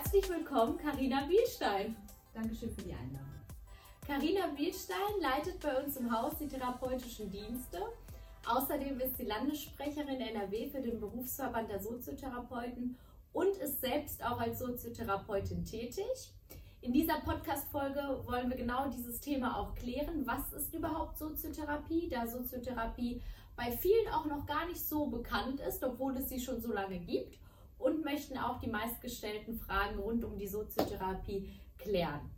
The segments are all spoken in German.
Herzlich willkommen, Karina Bielstein. Dankeschön für die Einladung. Karina Bielstein leitet bei uns im Haus die therapeutischen Dienste. Außerdem ist sie Landessprecherin NRW für den Berufsverband der Soziotherapeuten und ist selbst auch als Soziotherapeutin tätig. In dieser Podcast-Folge wollen wir genau dieses Thema auch klären. Was ist überhaupt Soziotherapie? Da Soziotherapie bei vielen auch noch gar nicht so bekannt ist, obwohl es sie schon so lange gibt. Und möchten auch die meistgestellten Fragen rund um die Soziotherapie klären.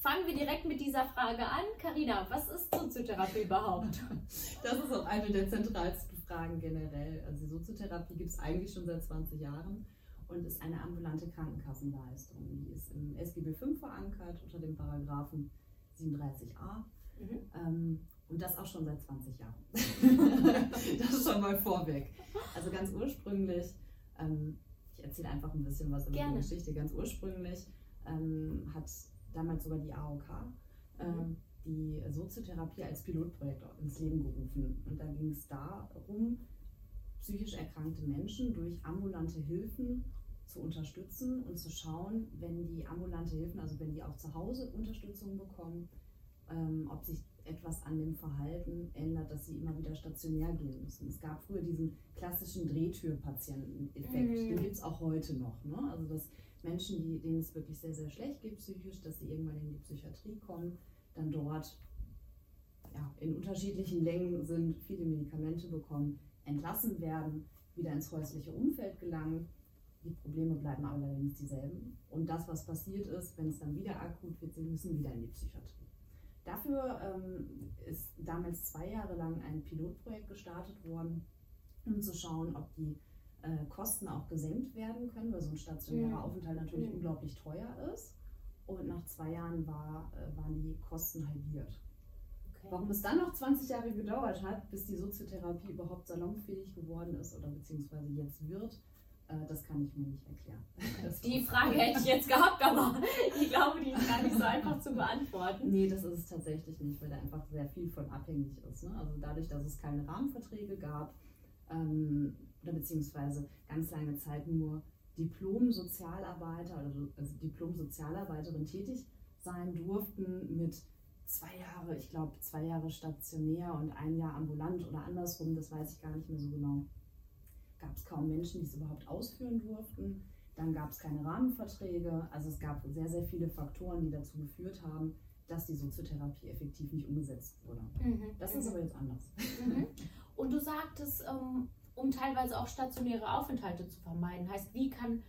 Fangen wir direkt mit dieser Frage an. Karina, was ist Soziotherapie überhaupt? Das ist auch eine der zentralsten Fragen generell. Also Soziotherapie gibt es eigentlich schon seit 20 Jahren und ist eine ambulante Krankenkassenleistung. Die ist im SGB V verankert unter dem Paragraphen 37a. Mhm. Ähm, und das auch schon seit 20 Jahren. das ist schon mal vorweg. Also ganz ursprünglich, ähm, ich erzähle einfach ein bisschen was über Gerne. die Geschichte. Ganz ursprünglich ähm, hat damals sogar die AOK, ähm, mhm. die Soziotherapie als Pilotprojekt ins Leben gerufen. Und da ging es darum, psychisch erkrankte Menschen durch ambulante Hilfen zu unterstützen und zu schauen, wenn die ambulante Hilfen, also wenn die auch zu Hause Unterstützung bekommen, ähm, ob sich etwas an dem Verhalten ändert, dass sie immer wieder stationär gehen müssen. Es gab früher diesen klassischen Drehtürpatienten-Effekt, mhm. den gibt es auch heute noch. Ne? Also dass Menschen, die, denen es wirklich sehr, sehr schlecht geht psychisch, dass sie irgendwann in die Psychiatrie kommen, dann dort ja, in unterschiedlichen Längen sind, viele Medikamente bekommen, entlassen werden, wieder ins häusliche Umfeld gelangen. Die Probleme bleiben allerdings dieselben. Und das, was passiert ist, wenn es dann wieder akut wird, sie müssen wieder in die Psychiatrie. Dafür ähm, ist damals zwei Jahre lang ein Pilotprojekt gestartet worden, um zu schauen, ob die äh, Kosten auch gesenkt werden können, weil so ein stationärer ja. Aufenthalt natürlich ja. unglaublich teuer ist. Und nach zwei Jahren war, äh, waren die Kosten halbiert. Okay. Warum es dann noch 20 Jahre gedauert hat, bis die Soziotherapie überhaupt salonfähig geworden ist oder beziehungsweise jetzt wird, das kann ich mir nicht erklären. die Frage hätte ich jetzt gehabt, aber ich glaube, die ist gar nicht so einfach zu beantworten. Nee, das ist es tatsächlich nicht, weil da einfach sehr viel von abhängig ist. Ne? Also dadurch, dass es keine Rahmenverträge gab, ähm, oder beziehungsweise ganz lange Zeit nur Diplom-Sozialarbeiter, also, also Diplom-Sozialarbeiterin tätig sein durften mit zwei Jahre, ich glaube zwei Jahre stationär und ein Jahr ambulant oder andersrum, das weiß ich gar nicht mehr so genau. Gab es kaum Menschen, die es überhaupt ausführen durften. Dann gab es keine Rahmenverträge. Also es gab sehr, sehr viele Faktoren, die dazu geführt haben, dass die Soziotherapie effektiv nicht umgesetzt wurde. Mhm. Das ist mhm. aber jetzt anders. Mhm. Und du sagtest, ähm, um teilweise auch stationäre Aufenthalte zu vermeiden. Heißt, wie kann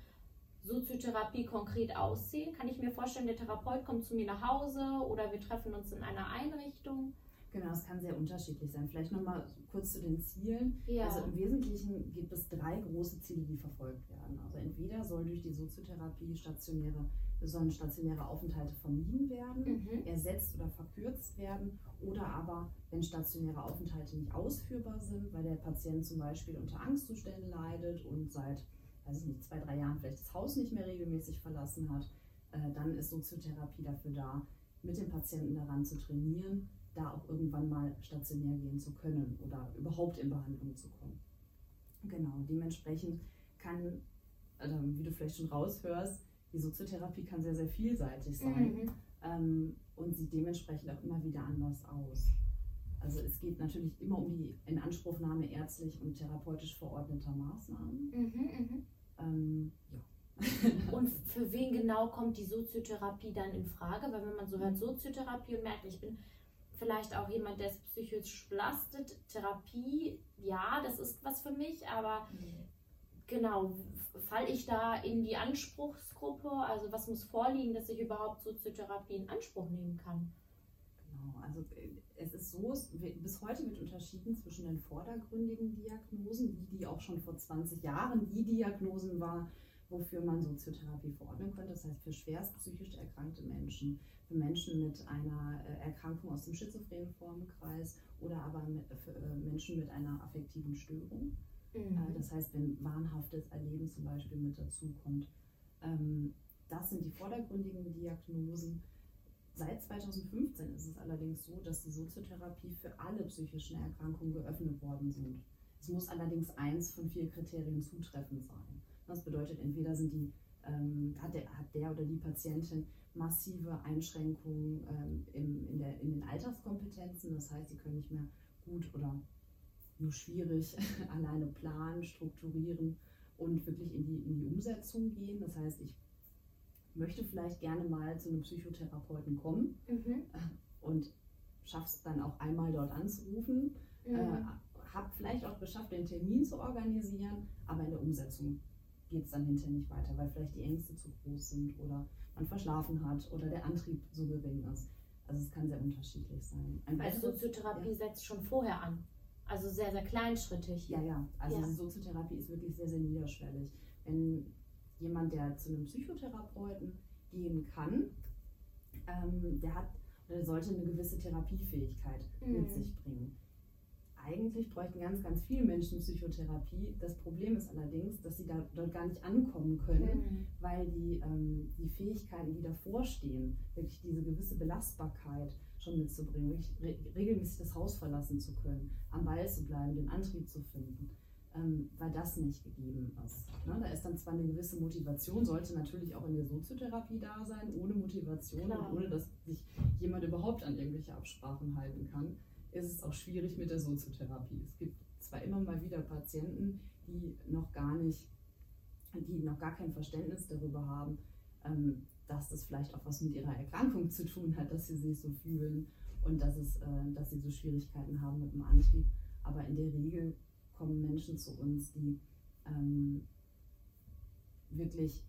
Soziotherapie konkret aussehen? Kann ich mir vorstellen, der Therapeut kommt zu mir nach Hause oder wir treffen uns in einer Einrichtung? Genau, es kann sehr unterschiedlich sein. Vielleicht nochmal kurz zu den Zielen. Ja. Also im Wesentlichen gibt es drei große Ziele, die verfolgt werden. Also entweder soll durch die Soziotherapie stationäre, sollen stationäre Aufenthalte vermieden werden, mhm. ersetzt oder verkürzt werden oder aber, wenn stationäre Aufenthalte nicht ausführbar sind, weil der Patient zum Beispiel unter Angstzuständen leidet und seit, weiß ich nicht, zwei, drei Jahren vielleicht das Haus nicht mehr regelmäßig verlassen hat, äh, dann ist Soziotherapie dafür da, mit dem Patienten daran zu trainieren, da auch irgendwann mal stationär gehen zu können oder überhaupt in Behandlung zu kommen. Genau, dementsprechend kann, also wie du vielleicht schon raushörst, die Soziotherapie kann sehr, sehr vielseitig sein mhm. ähm, und sieht dementsprechend auch immer wieder anders aus. Also es geht natürlich immer um die Inanspruchnahme ärztlich und therapeutisch verordneter Maßnahmen. Mhm, mh. ähm, ja. und für wen genau kommt die Soziotherapie dann in Frage? Weil wenn man so hört Soziotherapie und merkt, ich bin vielleicht auch jemand, der ist psychisch belastet. Therapie, ja, das ist was für mich, aber mhm. genau, falle ich da in die Anspruchsgruppe? Also was muss vorliegen, dass ich überhaupt Soziotherapie in Anspruch nehmen kann? Genau, also äh, es ist so, bis heute wird unterschieden zwischen den vordergründigen Diagnosen, wie die auch schon vor 20 Jahren die Diagnosen war, wofür man Soziotherapie verordnen könnte. Das heißt für schwerst psychisch erkrankte Menschen, für Menschen mit einer äh, Erkrankung aus dem schizophrenen Formenkreis oder aber für äh, Menschen mit einer affektiven Störung. Mhm. Äh, das heißt, wenn wahnhaftes Erleben zum Beispiel mit dazukommt. Ähm, das sind die vordergründigen Diagnosen. Seit 2015 ist es allerdings so, dass die Soziotherapie für alle psychischen Erkrankungen geöffnet worden sind. Es muss allerdings eins von vier Kriterien zutreffend sein. Das bedeutet, entweder sind die ähm, hat, der, hat der oder die Patientin massive Einschränkungen ähm, im, in, der, in den Alltagskompetenzen. Das heißt, sie können nicht mehr gut oder nur schwierig alleine planen, strukturieren und wirklich in die, in die Umsetzung gehen. Das heißt, ich möchte vielleicht gerne mal zu einem Psychotherapeuten kommen mhm. und schaffe es dann auch einmal dort anzurufen, mhm. äh, habe vielleicht auch geschafft, den Termin zu organisieren, aber in der Umsetzung geht es dann hinterher nicht weiter, weil vielleicht die Ängste zu groß sind oder man verschlafen hat oder der Antrieb so gering ist. Also es kann sehr unterschiedlich sein. Ein also Soziotherapie ja. setzt schon vorher an. Also sehr, sehr kleinschrittig. Ja, ja. Also ja. Soziotherapie ist wirklich sehr, sehr niederschwellig. Wenn jemand, der zu einem Psychotherapeuten gehen kann, ähm, der hat der sollte eine gewisse Therapiefähigkeit mhm. mit sich bringen eigentlich bräuchten ganz, ganz viele Menschen Psychotherapie. Das Problem ist allerdings, dass sie da, dort gar nicht ankommen können, mhm. weil die, ähm, die Fähigkeiten, die davor stehen, wirklich diese gewisse Belastbarkeit schon mitzubringen, re regelmäßig das Haus verlassen zu können, am Ball zu bleiben, den Antrieb zu finden, ähm, weil das nicht gegeben ist. Ne? Da ist dann zwar eine gewisse Motivation, sollte natürlich auch in der Soziotherapie da sein, ohne Motivation Klar. und ohne dass sich jemand überhaupt an irgendwelche Absprachen halten kann ist es auch schwierig mit der Soziotherapie. Es gibt zwar immer mal wieder Patienten, die noch gar nicht, die noch gar kein Verständnis darüber haben, ähm, dass das vielleicht auch was mit ihrer Erkrankung zu tun hat, dass sie sich so fühlen und dass, es, äh, dass sie so Schwierigkeiten haben mit dem Antrieb. Aber in der Regel kommen Menschen zu uns, die ähm, wirklich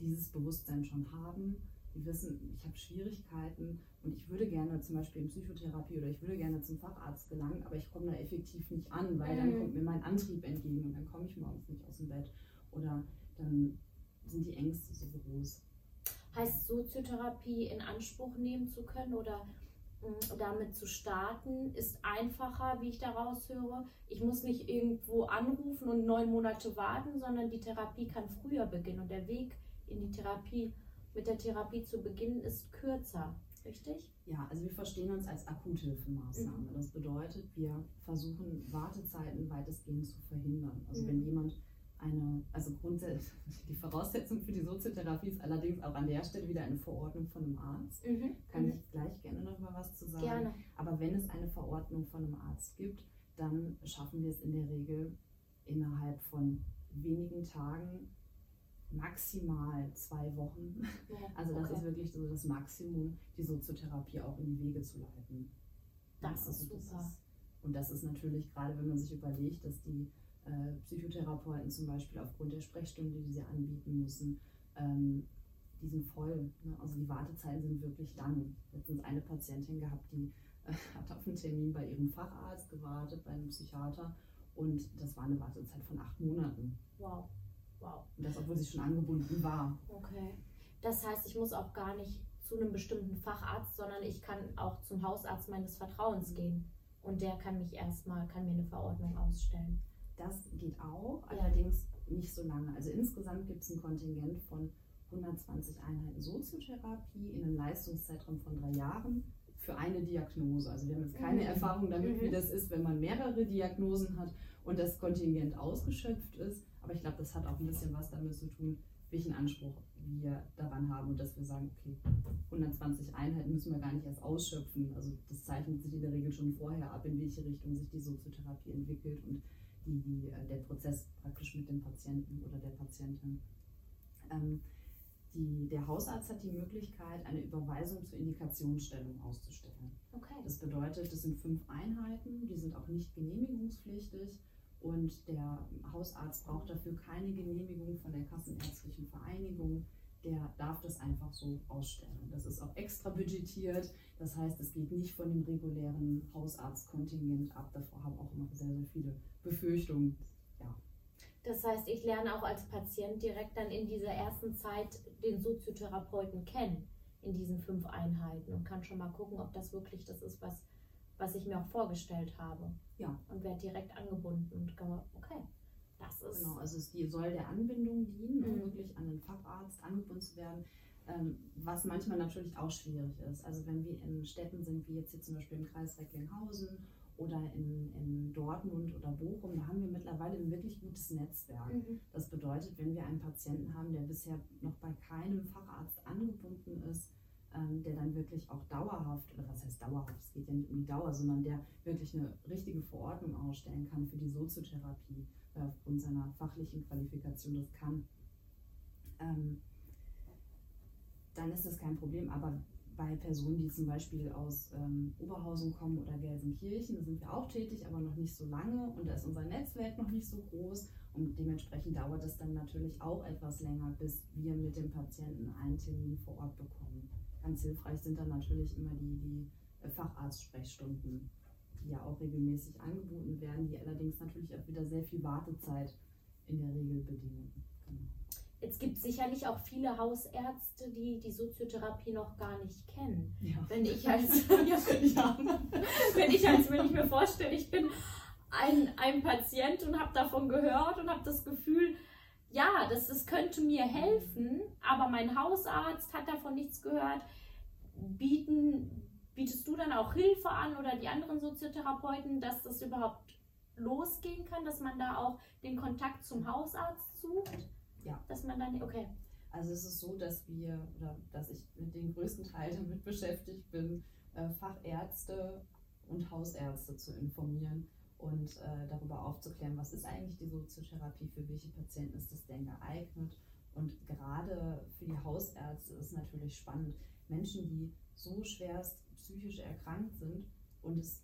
dieses Bewusstsein schon haben die wissen, ich habe Schwierigkeiten und ich würde gerne zum Beispiel in Psychotherapie oder ich würde gerne zum Facharzt gelangen, aber ich komme da effektiv nicht an, weil dann mhm. kommt mir mein Antrieb entgegen und dann komme ich morgens nicht aus dem Bett oder dann sind die Ängste so groß. Heißt Soziotherapie in Anspruch nehmen zu können oder mm, damit zu starten, ist einfacher, wie ich daraus höre. Ich muss nicht irgendwo anrufen und neun Monate warten, sondern die Therapie kann früher beginnen und der Weg in die Therapie mit der Therapie zu beginnen, ist kürzer. Richtig? Ja, also wir verstehen uns als Akuthilfemaßnahme. Mhm. Das bedeutet, wir versuchen Wartezeiten weitestgehend zu verhindern. Also mhm. wenn jemand eine, also grundsätzlich, die Voraussetzung für die Soziotherapie ist allerdings auch an der Stelle wieder eine Verordnung von einem Arzt. Mhm. Kann mhm. ich gleich gerne noch mal was zu sagen. Gerne. Aber wenn es eine Verordnung von einem Arzt gibt, dann schaffen wir es in der Regel innerhalb von wenigen Tagen maximal zwei Wochen. Ja, also das okay. ist wirklich so das Maximum, die Soziotherapie auch in die Wege zu leiten. Das ja, also ist super. Das ist, und das ist natürlich gerade, wenn man sich überlegt, dass die äh, Psychotherapeuten zum Beispiel aufgrund der Sprechstunde, die sie anbieten müssen, ähm, die sind voll. Ne? Also die Wartezeiten sind wirklich lang. Letztens eine Patientin gehabt, die äh, hat auf einen Termin bei ihrem Facharzt gewartet, bei einem Psychiater. Und das war eine Wartezeit von acht Monaten. Wow. Wow. Und das, obwohl sie schon angebunden war. Okay. Das heißt, ich muss auch gar nicht zu einem bestimmten Facharzt, sondern ich kann auch zum Hausarzt meines Vertrauens gehen. Und der kann mich erstmal, kann mir eine Verordnung ausstellen. Das geht auch, ja. allerdings nicht so lange. Also insgesamt gibt es ein Kontingent von 120 Einheiten Soziotherapie in einem Leistungszeitraum von drei Jahren für eine Diagnose. Also wir haben jetzt keine mhm. Erfahrung damit, mhm. wie das ist, wenn man mehrere Diagnosen hat und das Kontingent ausgeschöpft ist. Aber ich glaube, das hat auch ein bisschen was damit zu tun, welchen Anspruch wir daran haben und dass wir sagen, okay, 120 Einheiten müssen wir gar nicht erst ausschöpfen. Also das zeichnet sich in der Regel schon vorher ab, in welche Richtung sich die Soziotherapie entwickelt und die, äh, der Prozess praktisch mit dem Patienten oder der Patientin. Ähm, die, der Hausarzt hat die Möglichkeit, eine Überweisung zur Indikationsstellung auszustellen. Okay. Das bedeutet, das sind fünf Einheiten, die sind auch nicht genehmigungspflichtig und der Hausarzt braucht dafür keine Genehmigung von der Kassenärztlichen Vereinigung. Der darf das einfach so ausstellen. Das ist auch extra budgetiert. Das heißt, es geht nicht von dem regulären Hausarztkontingent ab. Davor haben auch immer sehr, sehr viele Befürchtungen. Ja. Das heißt, ich lerne auch als Patient direkt dann in dieser ersten Zeit den Soziotherapeuten kennen, in diesen fünf Einheiten und kann schon mal gucken, ob das wirklich das ist, was was ich mir auch vorgestellt habe. Ja. Und werde direkt angebunden und okay, das ist. Genau, also es soll der Anbindung dienen, um mhm. wirklich an den Facharzt angebunden zu werden. Ähm, was manchmal natürlich auch schwierig ist. Also wenn wir in Städten sind, wie jetzt hier zum Beispiel im Kreis Recklinghausen oder in, in Dortmund oder Bochum, da haben wir mittlerweile ein wirklich gutes Netzwerk. Mhm. Das bedeutet, wenn wir einen Patienten haben, der bisher noch bei keinem Facharzt angebunden ist, ähm, der dann wirklich auch dauerhaft, oder was heißt dauerhaft, es geht ja nicht um die Dauer, sondern der wirklich eine richtige Verordnung ausstellen kann für die Soziotherapie, weil aufgrund seiner fachlichen Qualifikation das kann, ähm, dann ist das kein Problem. Aber bei Personen, die zum Beispiel aus ähm, Oberhausen kommen oder Gelsenkirchen, sind wir auch tätig, aber noch nicht so lange und da ist unser Netzwerk noch nicht so groß und dementsprechend dauert es dann natürlich auch etwas länger, bis wir mit dem Patienten einen Termin vor Ort bekommen. Ganz hilfreich sind dann natürlich immer die, die äh, Facharztsprechstunden, die ja auch regelmäßig angeboten werden, die allerdings natürlich auch wieder sehr viel Wartezeit in der Regel bedingen. Genau. Es gibt sicherlich auch viele Hausärzte, die die Soziotherapie noch gar nicht kennen. Ja. Wenn ich als, ja, wenn ich als, wenn ich mir vorstelle, ich bin ein, ein Patient und habe davon gehört und habe das Gefühl, ja, das, das könnte mir helfen, aber mein Hausarzt hat davon nichts gehört. Bieten, bietest du dann auch Hilfe an oder die anderen Soziotherapeuten, dass das überhaupt losgehen kann, dass man da auch den Kontakt zum Hausarzt sucht? Ja. Dass man dann, okay. Also es ist so, dass wir, oder dass ich mit dem größten Teil damit beschäftigt bin, äh, Fachärzte und Hausärzte zu informieren und äh, darüber aufzuklären, was ist eigentlich die Soziotherapie, für welche Patienten ist das denn geeignet. Und gerade für die Hausärzte ist natürlich spannend, Menschen, die so schwerst psychisch erkrankt sind und es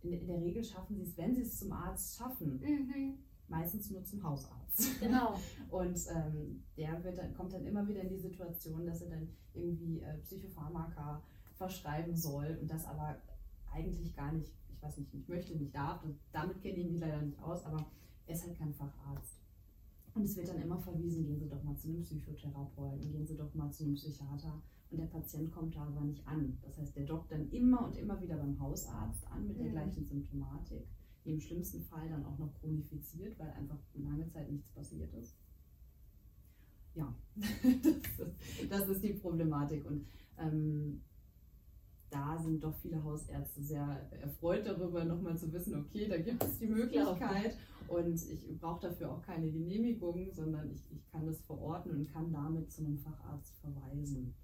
in, der Regel schaffen sie es, wenn sie es zum Arzt schaffen, mhm meistens nur zum Hausarzt. Genau. Und ähm, der dann, kommt dann immer wieder in die Situation, dass er dann irgendwie äh, Psychopharmaka verschreiben soll und das aber eigentlich gar nicht, ich weiß nicht, möchte, nicht darf. Und damit kenne ich mich leider nicht aus, aber er ist halt kein Facharzt. Und es wird dann immer verwiesen, gehen Sie doch mal zu einem Psychotherapeuten, gehen Sie doch mal zu einem Psychiater. Und der Patient kommt da aber nicht an. Das heißt, der dockt dann immer und immer wieder beim Hausarzt an mit der gleichen Symptomatik die im schlimmsten Fall dann auch noch chronifiziert, weil einfach lange Zeit nichts passiert ist. Ja, das, ist, das ist die Problematik. Und ähm, da sind doch viele Hausärzte sehr erfreut darüber, nochmal zu wissen, okay, da gibt es die Möglichkeit und ich brauche dafür auch keine Genehmigung, sondern ich, ich kann das verordnen und kann damit zu einem Facharzt verweisen.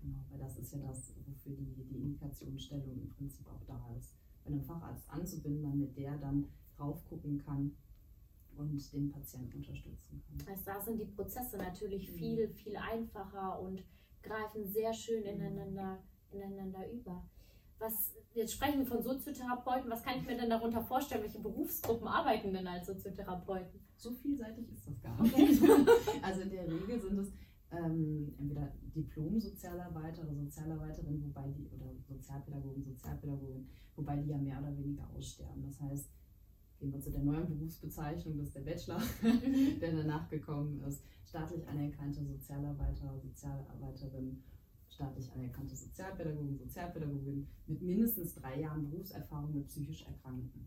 Genau, weil das ist ja das, wofür die, die Indikationsstellung im Prinzip auch da ist bei einem Facharzt anzubinden, damit der dann drauf gucken kann und den Patienten unterstützen kann. Also da sind die Prozesse natürlich mhm. viel, viel einfacher und greifen sehr schön mhm. ineinander, ineinander über. Was, jetzt sprechen wir von Soziotherapeuten. Was kann ich mir denn darunter vorstellen? Welche Berufsgruppen arbeiten denn als Soziotherapeuten? So vielseitig ist das gar nicht. Okay. also in der Regel sind es ähm, entweder Diplom-Sozialarbeiter oder Sozialarbeiterin, wobei die, oder Sozialpädagogen, Sozialpädagogin, wobei die ja mehr oder weniger aussterben. Das heißt, gehen wir zu der neuen Berufsbezeichnung, das ist der Bachelor, mhm. der danach gekommen ist. Staatlich anerkannte Sozialarbeiter, Sozialarbeiterin, staatlich anerkannte Sozialpädagogin, Sozialpädagogin mit mindestens drei Jahren Berufserfahrung mit psychisch Erkrankten.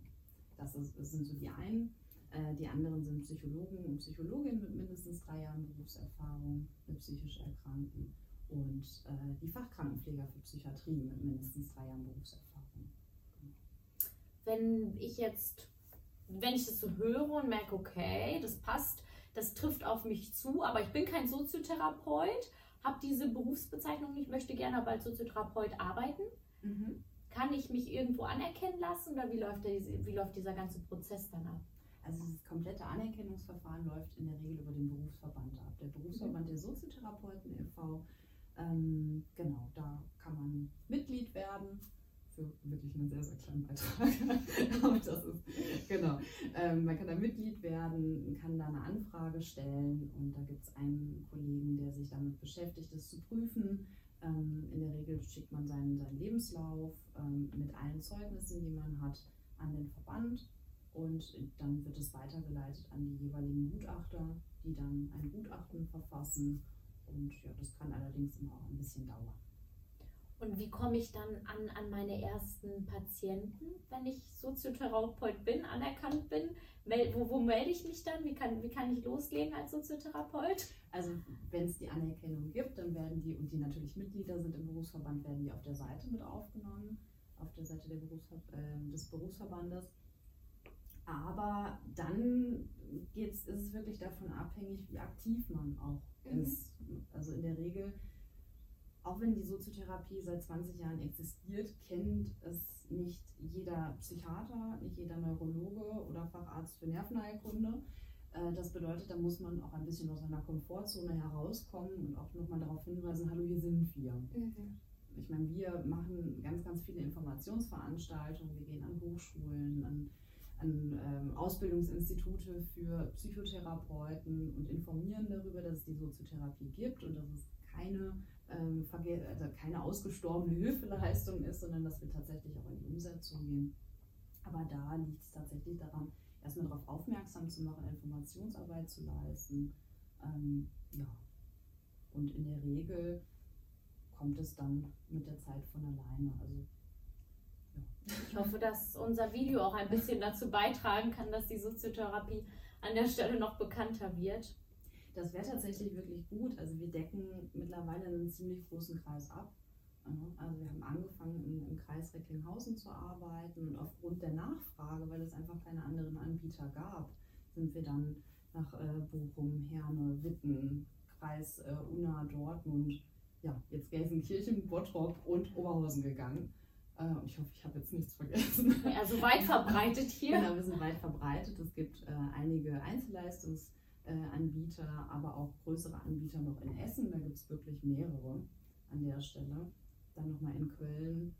Das, ist, das sind so die einen. Äh, die anderen sind Psychologen und Psychologinnen mit mindestens drei Jahren Berufserfahrung mit psychisch Erkrankten und äh, die Fachkrankenpfleger für Psychiatrie mit mindestens drei Jahren Berufserfahrung. Wenn ich jetzt, wenn ich das so höre und merke, okay, das passt, das trifft auf mich zu, aber ich bin kein Soziotherapeut, habe diese Berufsbezeichnung nicht, möchte gerne aber als Soziotherapeut arbeiten. Mhm. Kann ich mich irgendwo anerkennen lassen oder wie läuft, der, wie läuft dieser ganze Prozess dann ab? Also das komplette Anerkennungsverfahren läuft in der Regel über den Berufsverband ab. Der Berufsverband der Soziotherapeuten e.V., ähm, genau, da kann man Mitglied werden für wirklich einen sehr, sehr kleinen Beitrag. Aber das ist, genau. Ähm, man kann da Mitglied werden, kann da eine Anfrage stellen und da gibt es einen Kollegen, der sich damit beschäftigt, das zu prüfen. Ähm, in der Regel schickt man seinen, seinen Lebenslauf ähm, mit allen Zeugnissen, die man hat, an den Verband und dann wird es weitergeleitet an die jeweiligen Gutachter, die dann ein Gutachten verfassen. Und ja, das kann allerdings immer auch ein bisschen dauern. Und wie komme ich dann an, an meine ersten Patienten, wenn ich Soziotherapeut bin, anerkannt bin? Wo, wo melde ich mich dann? Wie kann, wie kann ich loslegen als Soziotherapeut? Also wenn es die Anerkennung gibt, dann werden die, und die natürlich Mitglieder sind im Berufsverband, werden die auf der Seite mit aufgenommen, auf der Seite Berufsver äh, des Berufsverbandes. Aber dann geht's, ist es wirklich davon abhängig, wie aktiv man auch mhm. ist. Also in der Regel, auch wenn die Soziotherapie seit 20 Jahren existiert, kennt es nicht jeder Psychiater, nicht jeder Neurologe oder Facharzt für Nervenheilkunde. Äh, das bedeutet, da muss man auch ein bisschen aus seiner Komfortzone herauskommen und auch nochmal darauf hinweisen, hallo, hier sind wir. Mhm. Ich meine, wir machen ganz, ganz viele Informationsveranstaltungen, wir gehen an Hochschulen, an an ähm, Ausbildungsinstitute für Psychotherapeuten und informieren darüber, dass es die Soziotherapie gibt und dass es keine, ähm, also keine ausgestorbene Hilfeleistung ist, sondern dass wir tatsächlich auch in die Umsetzung gehen. Aber da liegt es tatsächlich daran, erstmal darauf aufmerksam zu machen, Informationsarbeit zu leisten. Ähm, ja. Und in der Regel kommt es dann mit der Zeit von alleine. Also ich hoffe, dass unser Video auch ein bisschen dazu beitragen kann, dass die Soziotherapie an der Stelle noch bekannter wird. Das wäre tatsächlich wirklich gut. Also wir decken mittlerweile einen ziemlich großen Kreis ab. Also wir haben angefangen im, im Kreis Recklinghausen zu arbeiten und aufgrund der Nachfrage, weil es einfach keine anderen Anbieter gab, sind wir dann nach äh, Bochum, Herne, Witten, Kreis äh, Unna, Dortmund, ja, jetzt Gelsenkirchen, Bottrop und Oberhausen gegangen. Äh, ich hoffe, ich habe jetzt nichts vergessen. Also weit verbreitet hier. Genau, wir sind weit verbreitet. Es gibt äh, einige Einzelleistungsanbieter, äh, aber auch größere Anbieter noch in Essen. Da gibt es wirklich mehrere an der Stelle. Dann nochmal in Köln.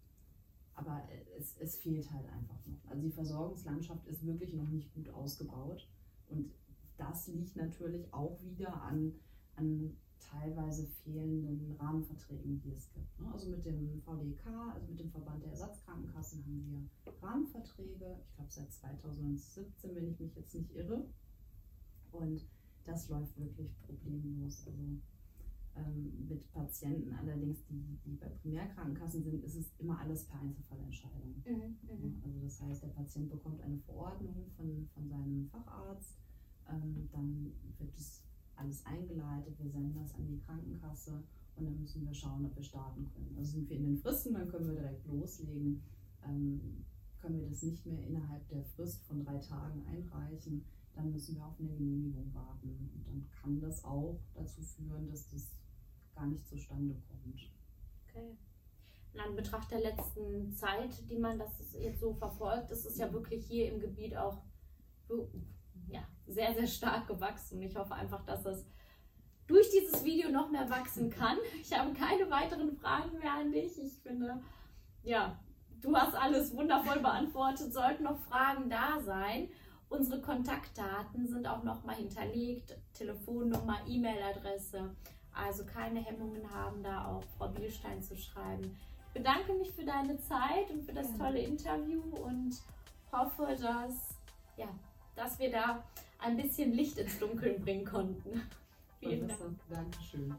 Aber es, es fehlt halt einfach noch. Also die Versorgungslandschaft ist wirklich noch nicht gut ausgebaut. Und das liegt natürlich auch wieder an, an teilweise fehlenden Rahmenverträgen, die es gibt. Ne? Also mit dem VDK, also mit dem Verband der Ersatzkrankenkassen, haben wir Rahmenverträge. Ich glaube seit 2017, wenn ich mich jetzt nicht irre. Und das läuft wirklich problemlos. Also ähm, mit Patienten allerdings, die, die bei Primärkrankenkassen sind, ist es immer alles per Einzelfallentscheidung. Mhm, mhm. also das heißt, der Patient bekommt eine Verordnung von, von seinem Facharzt, ähm, dann wird es alles eingeleitet, wir senden das an die Krankenkasse und dann müssen wir schauen, ob wir starten können. Also sind wir in den Fristen, dann können wir direkt loslegen. Ähm, können wir das nicht mehr innerhalb der Frist von drei Tagen einreichen, dann müssen wir auf eine Genehmigung warten. Und dann kann das auch dazu führen, dass das gar nicht zustande kommt. Okay. In Anbetracht der letzten Zeit, die man das jetzt so verfolgt, ist es ja wirklich hier im Gebiet auch ja, sehr, sehr stark gewachsen. Ich hoffe einfach, dass es durch dieses Video noch mehr wachsen kann. Ich habe keine weiteren Fragen mehr an dich. Ich finde, ja, du hast alles wundervoll beantwortet. Sollten noch Fragen da sein, unsere Kontaktdaten sind auch nochmal hinterlegt. Telefonnummer, E-Mail-Adresse. Also keine Hemmungen haben, da auch Frau Bielstein zu schreiben. Ich bedanke mich für deine Zeit und für das tolle Interview und hoffe, dass ja, dass wir da ein bisschen Licht ins Dunkeln bringen konnten. Vielen Dank. Dankeschön.